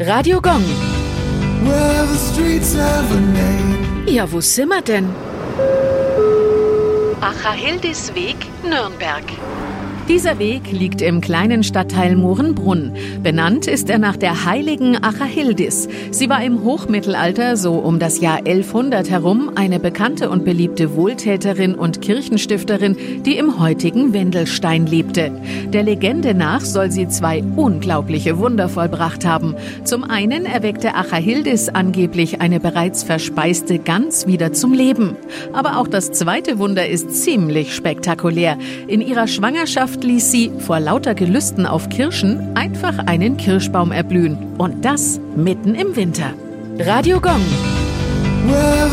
Radio Gong. Well, the streets have a name. Ja, wo sind wir denn? Achahildis Weg, Nürnberg. Dieser Weg liegt im kleinen Stadtteil Mohrenbrunn. Benannt ist er nach der heiligen Achahildis. Sie war im Hochmittelalter, so um das Jahr 1100 herum, eine bekannte und beliebte Wohltäterin und Kirchenstifterin, die im heutigen Wendelstein lebte. Der Legende nach soll sie zwei unglaubliche Wunder vollbracht haben. Zum einen erweckte Achahildis angeblich eine bereits verspeiste Gans wieder zum Leben. Aber auch das zweite Wunder ist ziemlich spektakulär. In ihrer Schwangerschaft ließ sie vor lauter Gelüsten auf Kirschen einfach einen Kirschbaum erblühen. Und das mitten im Winter. Radio Gong. Well,